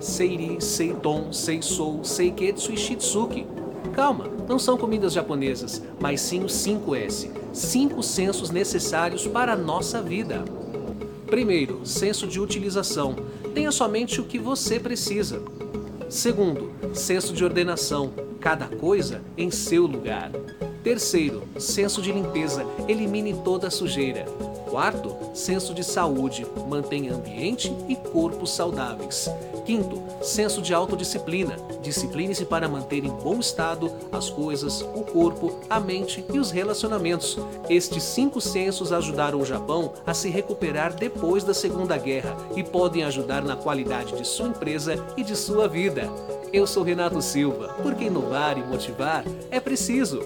Seiri, Seiton, Seisou, Seiketsu e Shitsuki. Calma, não são comidas japonesas, mas sim os 5S, cinco sensos necessários para a nossa vida. Primeiro, senso de utilização. Tenha somente o que você precisa. Segundo, senso de ordenação. Cada coisa em seu lugar. Terceiro, senso de limpeza. Elimine toda a sujeira. Quarto, senso de saúde. Mantenha ambiente e corpo saudáveis. Quinto, senso de autodisciplina. Discipline-se para manter em bom estado as coisas, o corpo, a mente e os relacionamentos. Estes cinco sensos ajudaram o Japão a se recuperar depois da Segunda Guerra e podem ajudar na qualidade de sua empresa e de sua vida. Eu sou Renato Silva, porque inovar e motivar é preciso.